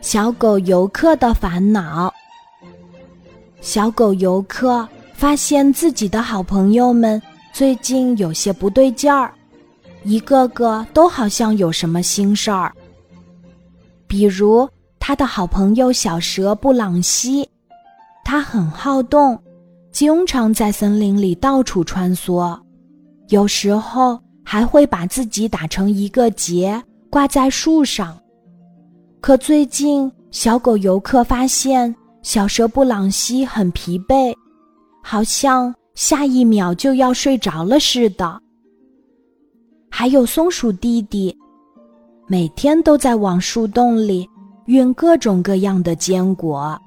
小狗游客的烦恼。小狗游客发现自己的好朋友们最近有些不对劲儿，一个个都好像有什么心事儿。比如他的好朋友小蛇布朗西，它很好动，经常在森林里到处穿梭，有时候还会把自己打成一个结，挂在树上。可最近，小狗游客发现小蛇布朗西很疲惫，好像下一秒就要睡着了似的。还有松鼠弟弟，每天都在往树洞里运各种各样的坚果。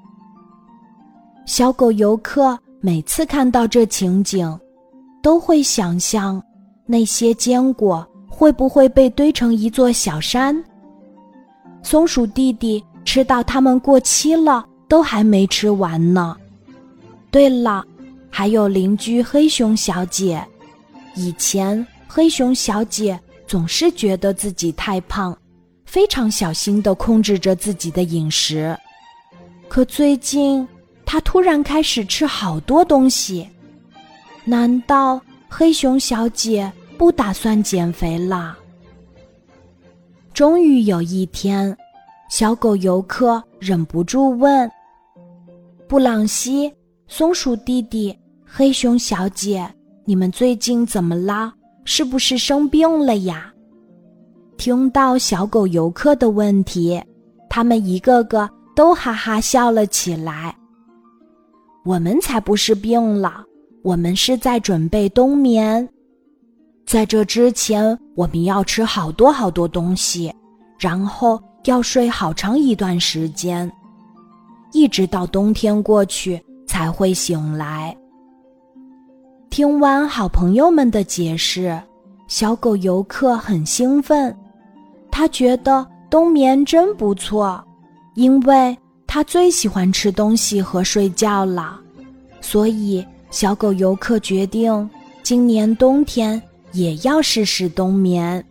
小狗游客每次看到这情景，都会想象那些坚果会不会被堆成一座小山。松鼠弟弟吃到它们过期了，都还没吃完呢。对了，还有邻居黑熊小姐。以前黑熊小姐总是觉得自己太胖，非常小心地控制着自己的饮食。可最近，她突然开始吃好多东西。难道黑熊小姐不打算减肥了？终于有一天，小狗游客忍不住问：“布朗西、松鼠弟弟、黑熊小姐，你们最近怎么啦？是不是生病了呀？”听到小狗游客的问题，他们一个个都哈哈笑了起来。我们才不是病了，我们是在准备冬眠。在这之前，我们要吃好多好多东西，然后要睡好长一段时间，一直到冬天过去才会醒来。听完好朋友们的解释，小狗游客很兴奋，他觉得冬眠真不错，因为他最喜欢吃东西和睡觉了，所以小狗游客决定今年冬天。也要试试冬眠。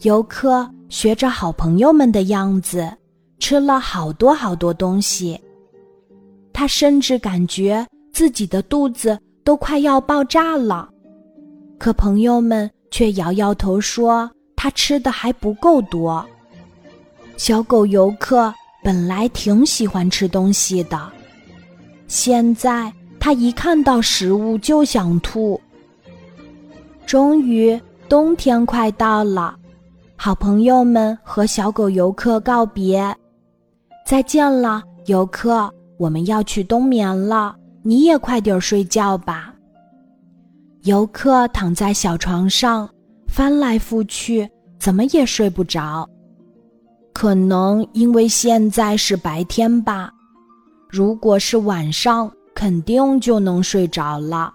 游客学着好朋友们的样子，吃了好多好多东西。他甚至感觉自己的肚子都快要爆炸了。可朋友们却摇摇头说，他吃的还不够多。小狗游客本来挺喜欢吃东西的，现在。他一看到食物就想吐。终于，冬天快到了，好朋友们和小狗游客告别，再见了，游客，我们要去冬眠了，你也快点睡觉吧。游客躺在小床上，翻来覆去，怎么也睡不着。可能因为现在是白天吧，如果是晚上。肯定就能睡着了。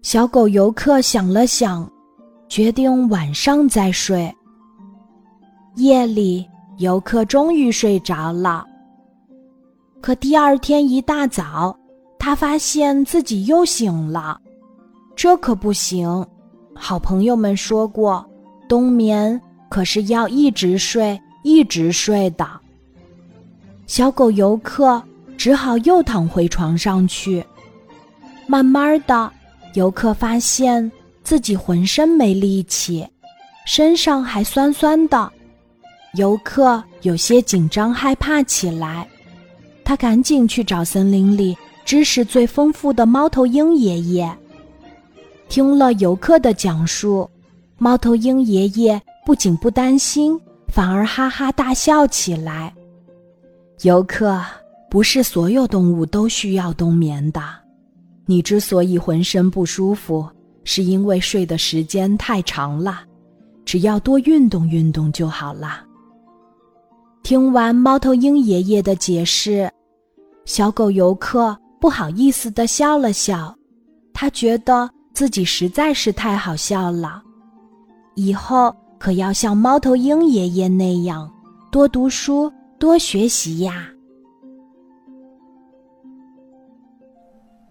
小狗游客想了想，决定晚上再睡。夜里，游客终于睡着了。可第二天一大早，他发现自己又醒了。这可不行！好朋友们说过，冬眠可是要一直睡、一直睡的。小狗游客。只好又躺回床上去。慢慢的，游客发现自己浑身没力气，身上还酸酸的。游客有些紧张害怕起来，他赶紧去找森林里知识最丰富的猫头鹰爷爷。听了游客的讲述，猫头鹰爷爷不仅不担心，反而哈哈大笑起来。游客。不是所有动物都需要冬眠的。你之所以浑身不舒服，是因为睡的时间太长了。只要多运动运动就好了。听完猫头鹰爷爷的解释，小狗游客不好意思的笑了笑。他觉得自己实在是太好笑了。以后可要像猫头鹰爷爷那样，多读书，多学习呀。